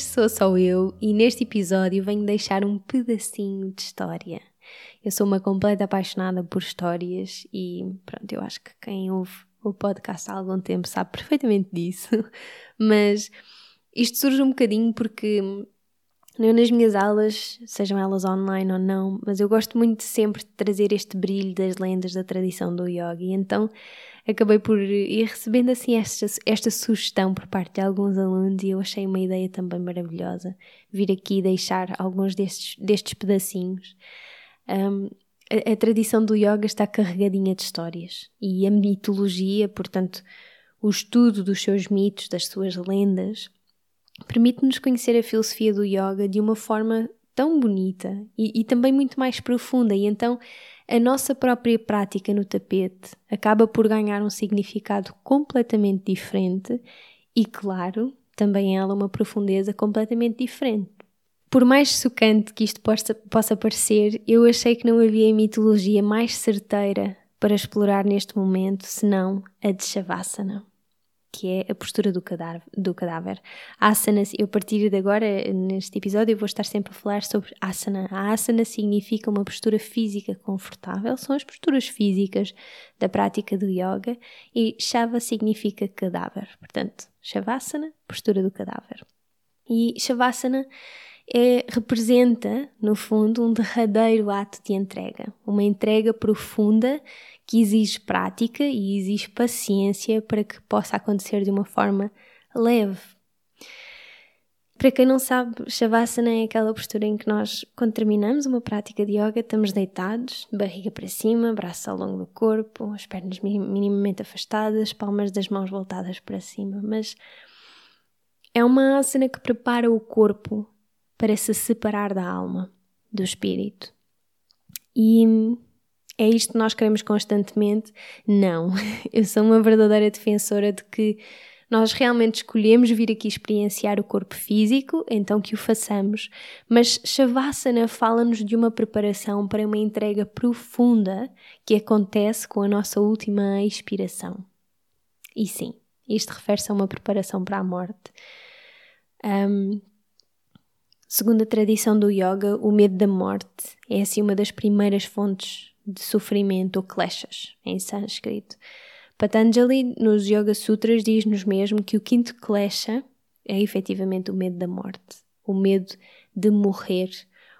Sou só eu e neste episódio venho deixar um pedacinho de história. Eu sou uma completa apaixonada por histórias e pronto, eu acho que quem ouve o podcast há algum tempo sabe perfeitamente disso, mas isto surge um bocadinho porque eu nas minhas aulas, sejam elas online ou não, mas eu gosto muito sempre de trazer este brilho das lendas da tradição do yoga e então acabei por ir recebendo assim esta, esta sugestão por parte de alguns alunos e eu achei uma ideia também maravilhosa vir aqui deixar alguns destes, destes pedacinhos. Um, a, a tradição do yoga está carregadinha de histórias e a mitologia, portanto, o estudo dos seus mitos, das suas lendas, permite-nos conhecer a filosofia do yoga de uma forma tão bonita e, e, também muito mais profunda, e então a nossa própria prática no tapete acaba por ganhar um significado completamente diferente e, claro, também ela uma profundeza completamente diferente. Por mais chocante que isto possa, possa parecer, eu achei que não havia mitologia mais certeira para explorar neste momento senão a de Shavasana que é a postura do cadáver. Do cadáver. Asana, eu a partir de agora, neste episódio, eu vou estar sempre a falar sobre asana. A asana significa uma postura física confortável, são as posturas físicas da prática do yoga, e Shava significa cadáver. Portanto, Shavasana, postura do cadáver. E Shavasana é, representa, no fundo, um derradeiro ato de entrega, uma entrega profunda que exige prática e exige paciência para que possa acontecer de uma forma leve. Para quem não sabe, Shavasana é aquela postura em que nós, quando terminamos uma prática de yoga, estamos deitados, barriga para cima, braços ao longo do corpo, as pernas minimamente afastadas, palmas das mãos voltadas para cima. Mas é uma asana que prepara o corpo para se separar da alma, do espírito. E é isto que nós queremos constantemente? Não. Eu sou uma verdadeira defensora de que nós realmente escolhemos vir aqui experienciar o corpo físico, então que o façamos. Mas Shavasana fala-nos de uma preparação para uma entrega profunda que acontece com a nossa última expiração. E sim, isto refere-se a uma preparação para a morte. Um, segundo a tradição do yoga, o medo da morte é assim uma das primeiras fontes de sofrimento ou kleshas em sânscrito. Patanjali, nos Yoga Sutras, diz-nos mesmo que o quinto klesha é efetivamente o medo da morte, o medo de morrer,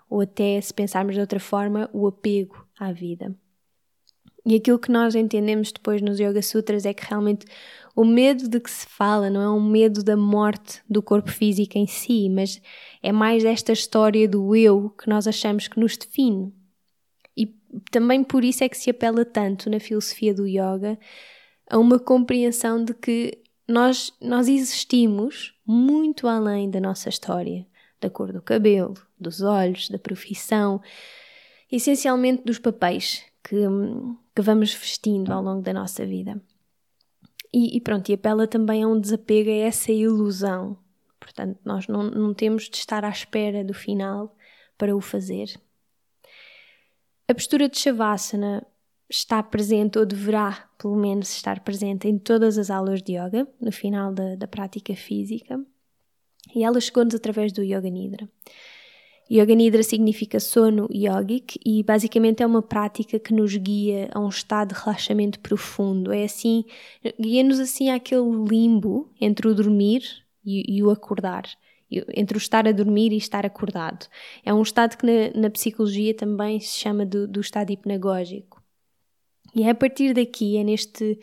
ou até, se pensarmos de outra forma, o apego à vida. E aquilo que nós entendemos depois nos Yoga Sutras é que realmente o medo de que se fala não é um medo da morte do corpo físico em si, mas é mais esta história do eu que nós achamos que nos define, também por isso é que se apela tanto na filosofia do yoga a uma compreensão de que nós, nós existimos muito além da nossa história, da cor do cabelo, dos olhos, da profissão, essencialmente dos papéis que, que vamos vestindo ao longo da nossa vida. E, e pronto, e apela também a um desapego a essa ilusão. Portanto, nós não, não temos de estar à espera do final para o fazer. A postura de Shavasana está presente, ou deverá pelo menos estar presente, em todas as aulas de yoga, no final da, da prática física, e ela chegou-nos através do Yoga Nidra. Yoga Nidra significa sono yogic e basicamente é uma prática que nos guia a um estado de relaxamento profundo. É assim, guia-nos assim àquele limbo entre o dormir e, e, o acordar, entre o estar a dormir e estar acordado. É um estado que na, na psicologia também se chama do, do estado hipnagógico. E é a partir daqui, é neste,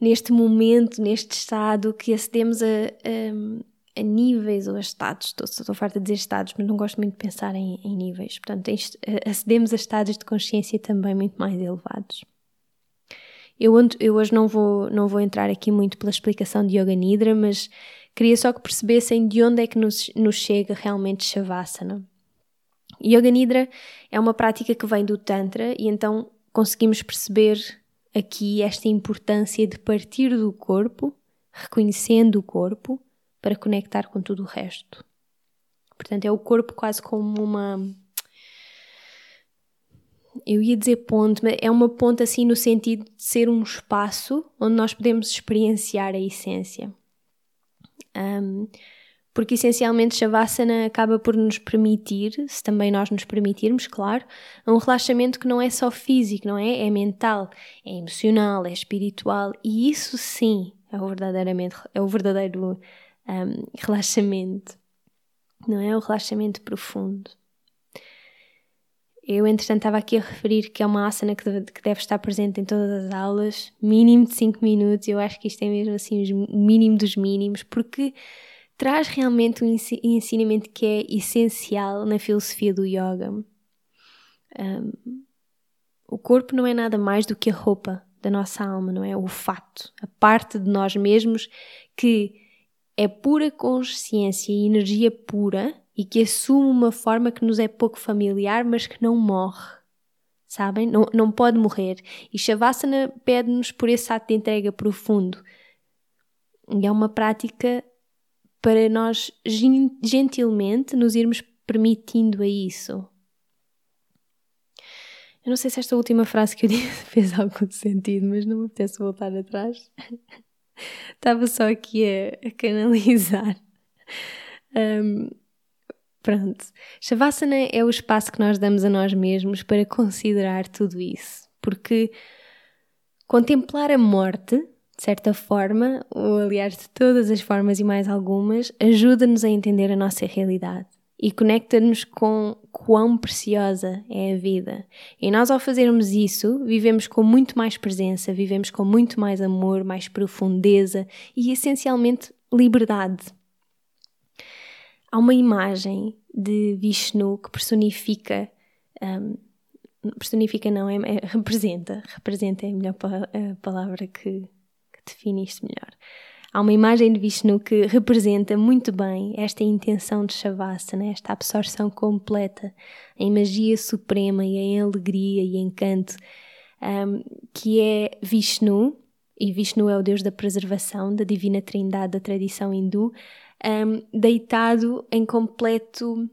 neste momento, neste estado, que acedemos a, a a níveis ou a estados, estou, estou farta de dizer estados, mas não gosto muito de pensar em, em níveis, portanto acedemos a estados de consciência também muito mais elevados. Eu, eu, hoje não vou, não vou entrar aqui muito pela explicação de Yoga Nidra, mas queria só que percebessem de onde é que nos, nos chega realmente Shavasana. Yoga Nidra é uma prática que vem do Tantra e então conseguimos perceber aqui esta importância de partir do corpo, reconhecendo o corpo, para conectar com tudo o resto. Portanto, é o corpo quase como uma. Eu ia dizer ponte, mas é uma ponte assim no sentido de ser um espaço onde nós podemos experienciar a essência. Um, porque essencialmente Shavasana acaba por nos permitir, se também nós nos permitirmos, claro, um relaxamento que não é só físico, não é? É mental, é emocional, é espiritual e isso sim é o verdadeiramente é o verdadeiro um, relaxamento, não é? O relaxamento profundo. Eu, entretanto, estava aqui a referir que é uma asana que deve, que deve estar presente em todas as aulas, mínimo de 5 minutos. Eu acho que isto é mesmo assim o mínimo dos mínimos, porque traz realmente um ensinamento que é essencial na filosofia do yoga. Um, o corpo não é nada mais do que a roupa da nossa alma, não é? O fato, a parte de nós mesmos que é pura consciência e energia pura e que assume uma forma que nos é pouco familiar, mas que não morre. Sabem? Não, não pode morrer. E Shavasana pede-nos por esse ato de entrega profundo. E é uma prática para nós gentilmente nos irmos permitindo a isso. Eu não sei se esta última frase que eu disse fez algum sentido, mas não me apetece voltar atrás. Estava só aqui a, a canalizar. Um, pronto. Shavasana é o espaço que nós damos a nós mesmos para considerar tudo isso. Porque contemplar a morte, de certa forma, ou aliás de todas as formas e mais algumas, ajuda-nos a entender a nossa realidade e conecta-nos com quão preciosa é a vida. E nós, ao fazermos isso, vivemos com muito mais presença, vivemos com muito mais amor, mais profundeza e essencialmente liberdade. Há uma imagem de Vishnu que personifica. Um, personifica não, é, é, representa. Representa é a melhor a palavra que, que define isto melhor. Há uma imagem de Vishnu que representa muito bem esta intenção de Shavasana, esta absorção completa em magia suprema e em alegria e encanto, um, que é Vishnu, e Vishnu é o deus da preservação, da divina trindade da tradição hindu, um, deitado em completo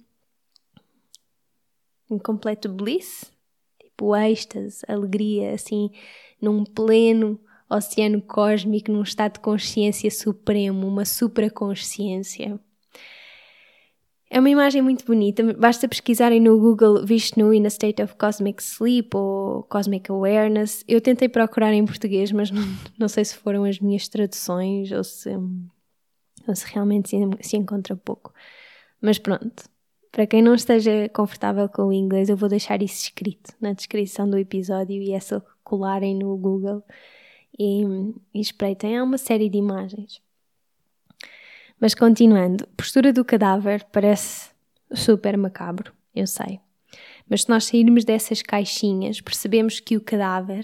em completo bliss, tipo êxtase, alegria, assim, num pleno oceano cósmico num estado de consciência supremo, uma supraconsciência. É uma imagem muito bonita, basta pesquisarem no Google Vishnu in a State of Cosmic Sleep ou Cosmic Awareness. Eu tentei procurar em português, mas não, não sei se foram as minhas traduções ou se, ou se realmente se, se encontra pouco. Mas pronto, para quem não esteja confortável com o inglês, eu vou deixar isso escrito na descrição do episódio e é só colarem no Google e, e espreitem. Há uma série de imagens. Mas continuando, postura do cadáver parece super macabro, eu sei. Mas se nós sairmos dessas caixinhas, percebemos que o cadáver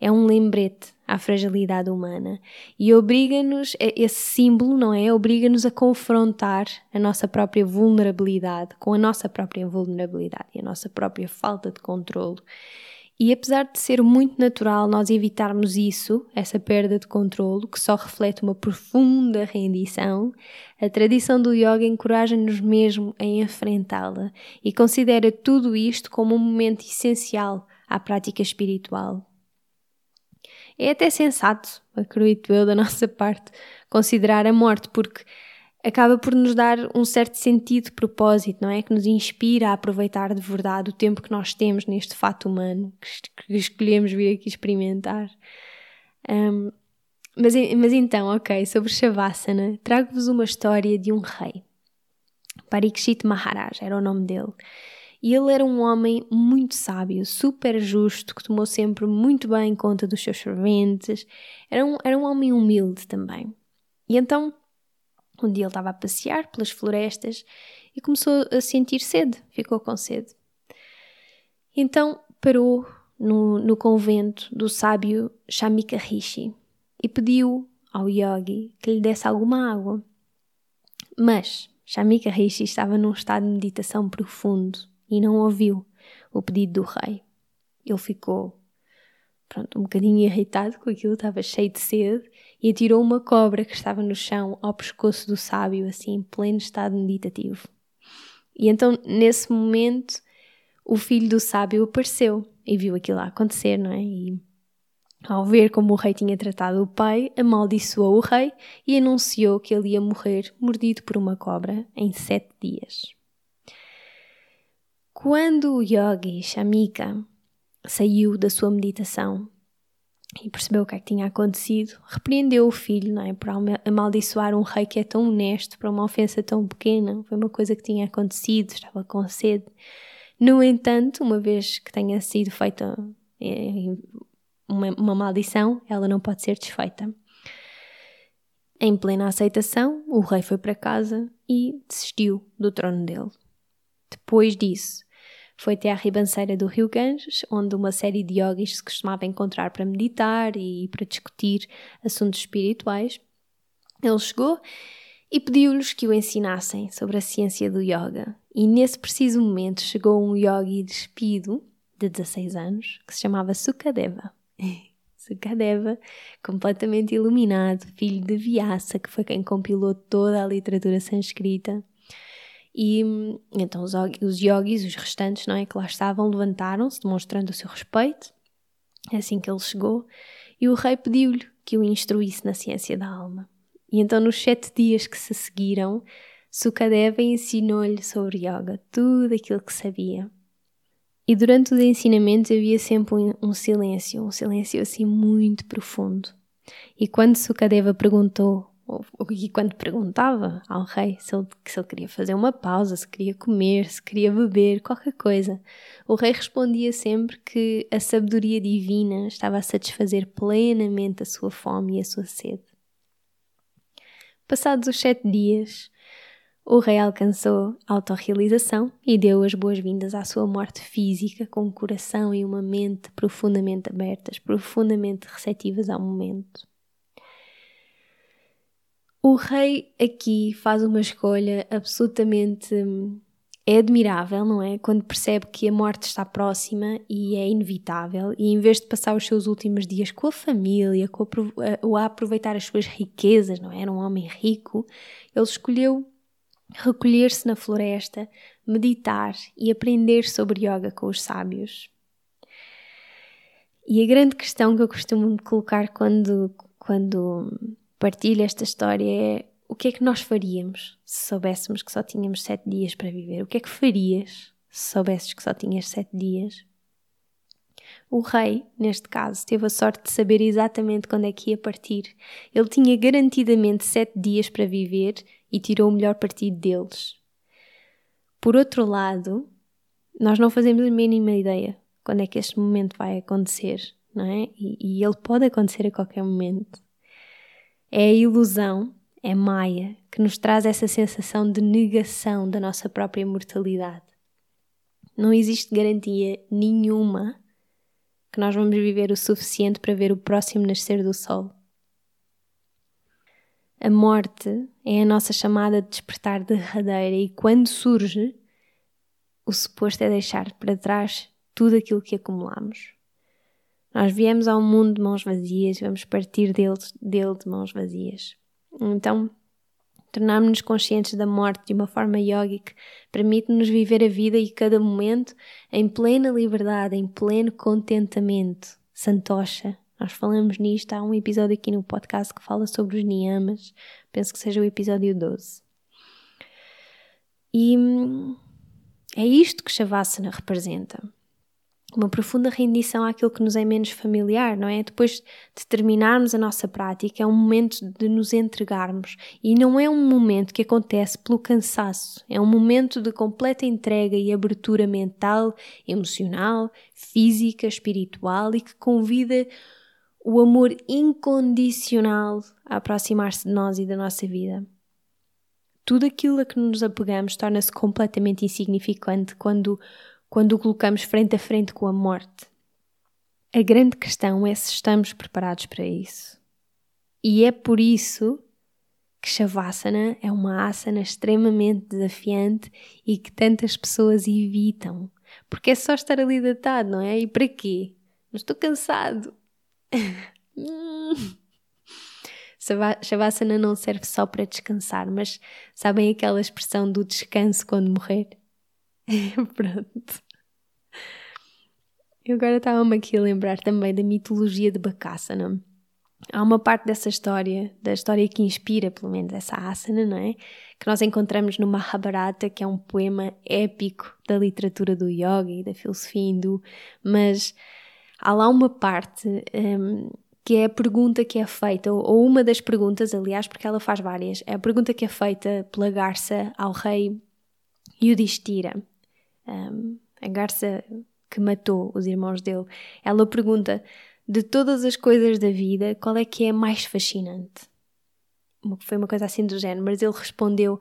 é um lembrete à fragilidade humana e obriga-nos, esse símbolo, não é? Obriga-nos a confrontar a nossa própria vulnerabilidade com a nossa própria vulnerabilidade e a nossa própria falta de controle e apesar de ser muito natural nós evitarmos isso, essa perda de controle, que só reflete uma profunda rendição, a tradição do yoga encoraja-nos mesmo a enfrentá-la e considera tudo isto como um momento essencial à prática espiritual. É até sensato, acredito eu, da nossa parte, considerar a morte, porque acaba por nos dar um certo sentido de propósito, não é? Que nos inspira a aproveitar de verdade o tempo que nós temos neste fato humano que, escolhemos vir aqui experimentar. Um, mas, mas então, ok, sobre Shavasana, trago-vos uma história de um rei. Parikshit Maharaj era o nome dele. E ele era um homem muito sábio, super justo, que tomou sempre muito bem conta dos seus serventes. Era um, era um homem humilde também. E então um dia ele estava a passear pelas florestas e começou a sentir sede, ficou com sede. Então parou no, no convento do sábio Shamika Rishi e pediu ao yogi que lhe desse alguma água. Mas Shamika Rishi estava num estado de meditação profundo e não ouviu o pedido do rei. Ele ficou pronto, um bocadinho irritado com aquilo, estava cheio de sede e atirou uma cobra que estava no chão ao pescoço do sábio, assim, em pleno estado meditativo. E então, nesse momento, o filho do sábio apareceu e viu aquilo acontecer, não é? E ao ver como o rei tinha tratado o pai, amaldiçoou o rei e anunciou que ele ia morrer mordido por uma cobra em sete dias. Quando o yogi Shamika saiu da sua meditação e percebeu o que é que tinha acontecido, repreendeu o filho, não é? Por amaldiçoar um rei que é tão honesto para uma ofensa tão pequena. Foi uma coisa que tinha acontecido, estava com sede. No entanto, uma vez que tenha sido feita é, uma, uma maldição, ela não pode ser desfeita. Em plena aceitação, o rei foi para casa e desistiu do trono dele. Depois disso, foi até à ribanceira do rio Ganges, onde uma série de yogis se costumava encontrar para meditar e para discutir assuntos espirituais. Ele chegou e pediu-lhes que o ensinassem sobre a ciência do yoga. E nesse preciso momento chegou um yogi despido, de 16 anos, que se chamava Sukadeva. Sukadeva, completamente iluminado, filho de Vyasa, que foi quem compilou toda a literatura sânscrita e então os, os yogis, os restantes, não é, que lá estavam, levantaram-se, demonstrando o seu respeito, é assim que ele chegou, e o rei pediu-lhe que o instruísse na ciência da alma. E então, nos sete dias que se seguiram, Sukadeva ensinou-lhe sobre yoga tudo aquilo que sabia. E durante os ensinamentos havia sempre um, um silêncio, um silêncio assim muito profundo. E quando Sukadeva perguntou e quando perguntava ao rei se ele, se ele queria fazer uma pausa, se queria comer, se queria beber, qualquer coisa, o rei respondia sempre que a sabedoria divina estava a satisfazer plenamente a sua fome e a sua sede. Passados os sete dias, o rei alcançou a autorrealização e deu as boas-vindas à sua morte física com um coração e uma mente profundamente abertas, profundamente receptivas ao momento. O rei aqui faz uma escolha absolutamente. É admirável, não é? Quando percebe que a morte está próxima e é inevitável, e em vez de passar os seus últimos dias com a família, com a, ou a aproveitar as suas riquezas, não é? Era um homem rico, ele escolheu recolher-se na floresta, meditar e aprender sobre yoga com os sábios. E a grande questão que eu costumo colocar quando, quando partilho esta história é o que é que nós faríamos se soubéssemos que só tínhamos sete dias para viver? O que é que farias se soubesses que só tinhas sete dias? O rei, neste caso, teve a sorte de saber exatamente quando é que ia partir. Ele tinha garantidamente sete dias para viver e tirou o melhor partido deles. Por outro lado, nós não fazemos a mínima ideia quando é que este momento vai acontecer, não é? E, e ele pode acontecer a qualquer momento. É a ilusão, é Maia, que nos traz essa sensação de negação da nossa própria mortalidade. Não existe garantia nenhuma que nós vamos viver o suficiente para ver o próximo nascer do sol. A morte é a nossa chamada de despertar derradeira e quando surge, o suposto é deixar para trás tudo aquilo que acumulamos. Nós viemos ao mundo de mãos vazias, vamos partir dele, dele de mãos vazias. Então, tornarmos-nos conscientes da morte de uma forma yogic permite-nos viver a vida e cada momento em plena liberdade, em pleno contentamento. Santosha. Nós falamos nisto, há um episódio aqui no podcast que fala sobre os niyamas, penso que seja o episódio 12. E hum, é isto que Shavasana representa uma profunda rendição àquilo que nos é menos familiar, não é? Depois de terminarmos a nossa prática, é um momento de nos entregarmos e não é um momento que acontece pelo cansaço, é um momento de completa entrega e abertura mental, emocional, física, espiritual e que convida o amor incondicional a aproximar-se de nós e da nossa vida. Tudo aquilo a que nos apegamos torna-se completamente insignificante quando quando o colocamos frente a frente com a morte. A grande questão é se estamos preparados para isso. E é por isso que Shavasana é uma asana extremamente desafiante e que tantas pessoas evitam. Porque é só estar ali deitado, não é? E para quê? Mas estou cansado. Shavasana não serve só para descansar, mas sabem aquela expressão do descanso quando morrer? Pronto. Eu agora estava-me aqui a lembrar também da mitologia de Bakasana. Há uma parte dessa história, da história que inspira, pelo menos, essa asana, não é? Que nós encontramos no Mahabharata, que é um poema épico da literatura do yoga e da filosofia hindu, mas há lá uma parte um, que é a pergunta que é feita, ou uma das perguntas, aliás, porque ela faz várias, é a pergunta que é feita pela garça ao rei Yudhishthira. Um, a garça que matou os irmãos dele, ela pergunta: de todas as coisas da vida, qual é que é mais fascinante? Foi uma coisa assim do género, mas ele respondeu: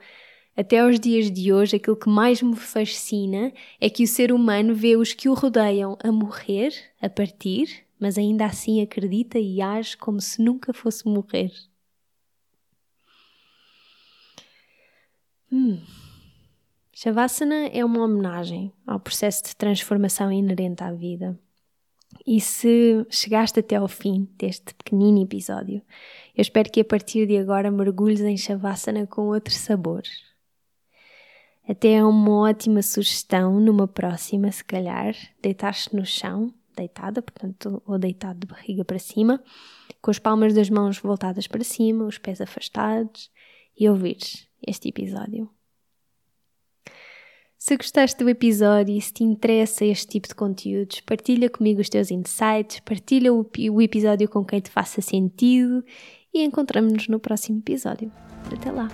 até aos dias de hoje, aquilo que mais me fascina é que o ser humano vê os que o rodeiam a morrer, a partir, mas ainda assim acredita e age como se nunca fosse morrer. Hum. Shavasana é uma homenagem ao processo de transformação inerente à vida. E se chegaste até ao fim deste pequenino episódio, eu espero que a partir de agora mergulhes em Shavasana com outro sabor. Até é uma ótima sugestão numa próxima, se calhar, deitar-te no chão, deitada, portanto, ou deitado de barriga para cima, com as palmas das mãos voltadas para cima, os pés afastados e ouvires este episódio. Se gostaste do episódio e se te interessa este tipo de conteúdos, partilha comigo os teus insights, partilha o, o episódio com quem te faça sentido e encontramos-nos no próximo episódio. Até lá!